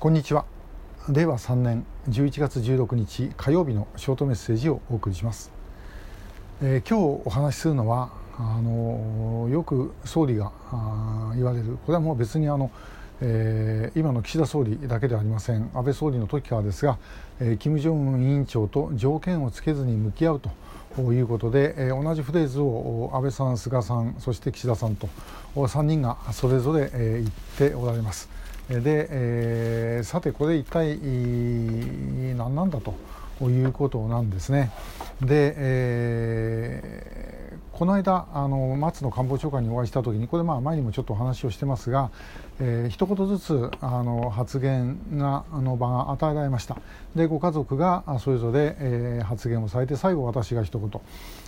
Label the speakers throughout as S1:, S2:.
S1: こんにちは。令和3年11月16日火曜日のショートメッセージをお送りします、えー、今日お話しするのはあのよく総理が言われるこれはもう別にあの、えー、今の岸田総理だけではありません。安倍総理の時からですが、えー、金正恩委員長と条件をつけずに向き合うということで、え、同じフレーズを安倍さん、菅さんそして岸田さんと3人がそれぞれ、え、言っておられます。で、えー、さてこれ一体何なんだということなんですね。で、えー、この間あの松野官房長官にお会いした時にこれまあ前にもちょっとお話をしてますが、えー、一言ずつあの発言があの場が与えられましたでご家族がそれぞれ、えー、発言をされて最後私が一言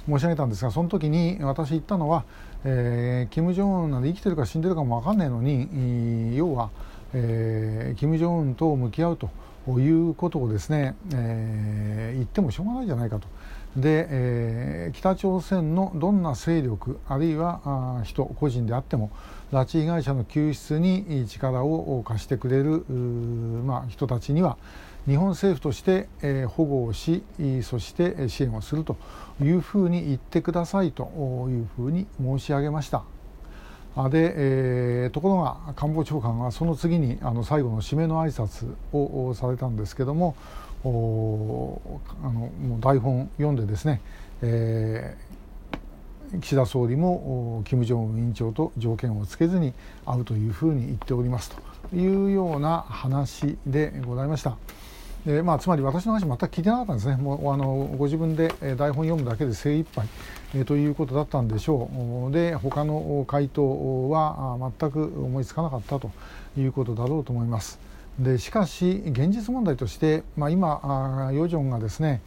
S1: 申し上げたんですがその時に私言ったのは、えー、金正恩なんで生きてるか死んでるかも分かんないのに要はえー、金正恩と向き合うということをですね、えー、言ってもしょうがないじゃないかと。で、えー、北朝鮮のどんな勢力あるいはあ人個人であっても拉致被害者の救出に力を貸してくれる、まあ、人たちには日本政府として、えー、保護をしそして支援をするというふうに言ってくださいというふうに申し上げました。で、えー、ところが官房長官はその次にあの最後の締めの挨拶をされたんですけどもあのもう台本読んでですね、えー、岸田総理も金正恩委員長と条件をつけずに会うというふうに言っておりますというような話でございました。でまあ、つまり私の話全く聞いてなかったんですね、もうあのご自分で台本読むだけで精一杯、えということだったんでしょう、で他の回答は全く思いつかなかったということだろうと思います。でしかし、現実問題として、まあ、今、ヨジョンがですね、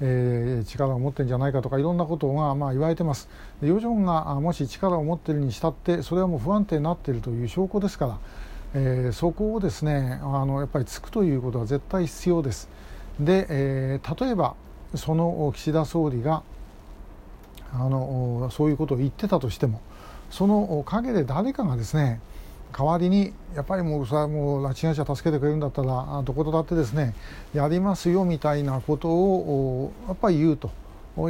S1: えー、力を持ってるんじゃないかとかいろんなことがまあ言われてます。ヨジョンがもし力を持っているにしたってそれはもう不安定になっているという証拠ですから。えー、そこをですねあのやっぱりつくということは絶対必要です。で、えー、例えばその岸田総理があのそういうことを言ってたとしてもその陰で誰かがですね代わりにやっぱりもうそれはもう拉致被害者助けてくれるんだったらどことだってですねやりますよみたいなことをやっぱり言うと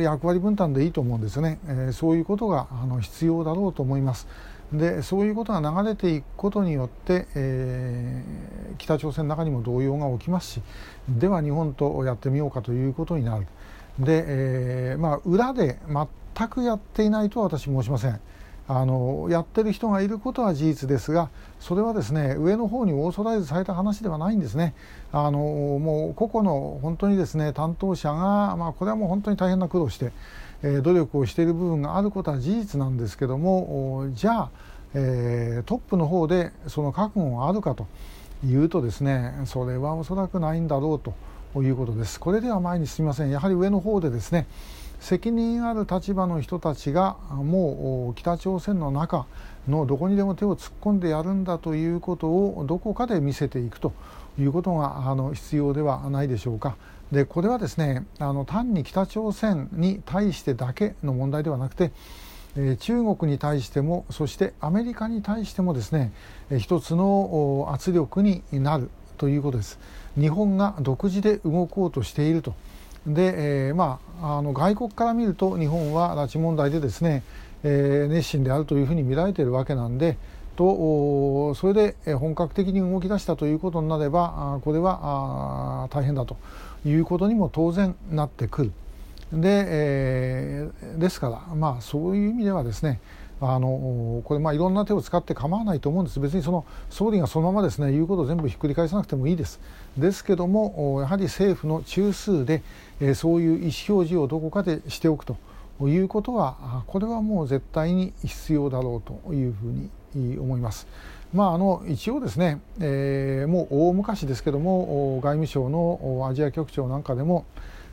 S1: 役割分担でいいと思うんですね、えー、そういうことがあの必要だろうと思います。でそういうことが流れていくことによって、えー、北朝鮮の中にも動揺が起きますしでは日本とやってみようかということになる。で、えーまあ、裏で全くやっていないとは私申しません。あのやってる人がいることは事実ですがそれはですね上の方にオーソライズされた話ではないんですね。あのもう個々の本当にですね担当者が、まあ、これはもう本当に大変な苦労してえ努力をしている部分があることは事実なんですけどもじゃあ、え、トップの方でその覚悟があるかというとですねそれはおそらくないんだろうということです。これでは前に進みません。やはり上の方でですね責任ある立場の人たちがもう北朝鮮の中のどこにでも手を突っ込んでやるんだということをどこかで見せていくと。いうことがあの必要ではないでしょうか。でこれはですねあの単に北朝鮮に対してだけの問題ではなくて、え、中国に対してもそしてアメリカに対してもですね、えー、一つの圧力になるということです。日本が独自で動こうとしていると。で、えー、まあ、あの外国から見ると日本は拉致問題でですね、えー、熱心であるというふうに見られているわけなんでとそれで本格的に動き出したということになればこれは大変だということにも当然なってくる。で,、え、ですから、まあ、そういう意味ではですねあのこれまあいろんな手を使って構わないと思うんです。別にその総理がそのままですね言うことを全部ひっくり返さなくてもいいです。ですけどもやはり政府の中枢で、え、そういう意思表示をどこかでしておくと。いうことはこれはもう絶対に必要だろうというふうに思います。まあ、あの一応ですね、えー、もう大昔ですけども外務省のアジア局長なんかでも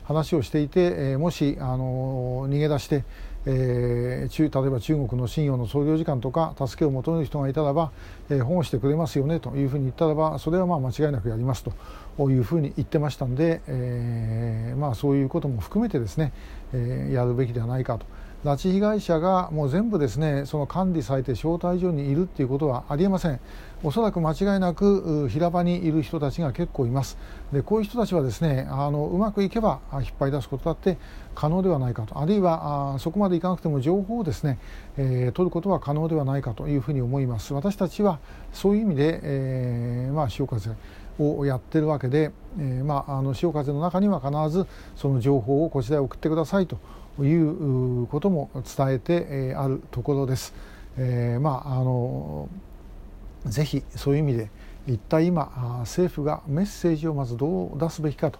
S1: 話をしていて、えー、もしあの逃げ出して、えー、中例えば中国の信用の総領事館とか助けを求める人がいたらば、えー、保護してくれますよねというふうに言ったらばそれはまあ間違いなくやりますというふうに言ってましたんで、えーまあ、そういうことも含めてですね、えー、やるべきではないかと。拉致被害者がもう全部ですねその管理されて招待所にいるっていうことはありえません。おそらく間違いなく平場にいる人たちが結構います。でこういう人たちはですねあのうまくいけば引っ張り出すことだって可能ではないかと。あるいはあそこまでいかなくても情報をですね、えー、取ることは可能ではないかというふうに思います。私たちはそういう意味で、えー、まあ潮風をやってるわけで、えー、まああの潮風の中には必ずその情報をこちらへ送ってくださいということも伝えてあるところです。えー、まああのぜひそういう意味で一体今政府がメッセージをまずどう出すべきかと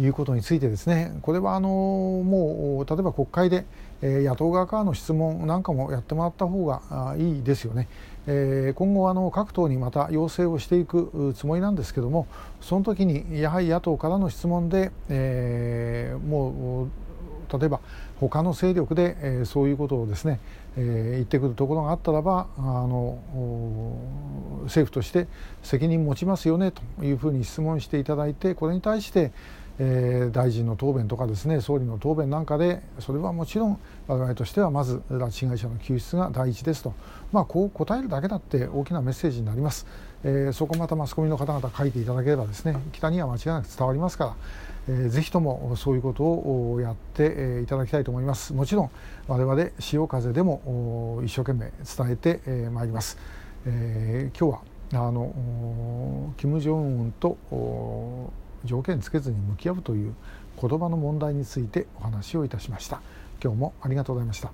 S1: いうことについてですねこれはあのもう例えば国会で野党側からの質問なんかもやってもらった方がいいですよね。今後あの各党にまた要請をしていくつもりなんですけどもその時にやはり野党からの質問で、えー、もう例えば他の勢力で、えー、そういうことをですね、えー、言ってくるところがあったらばあの政府として責任持ちますよねというふうに質問していただいてこれに対して、えー、大臣の答弁とかですね総理の答弁なんかでそれはもちろん我々としてはまず拉致被害者の救出が第一ですと、まあ、こう答えるだけだって大きなメッセージになります、えー、そこまたマスコミの方々書いていただければですね北には間違いなく伝わりますから、えー、ぜひともそういうことをやっていただきたいと思います。もちろん我々潮風でも一生懸命伝えてまいります、えー、今日はあの金正恩と条件つけずに向き合うという言葉の問題についてお話をいたしました。今日もありがとうございました。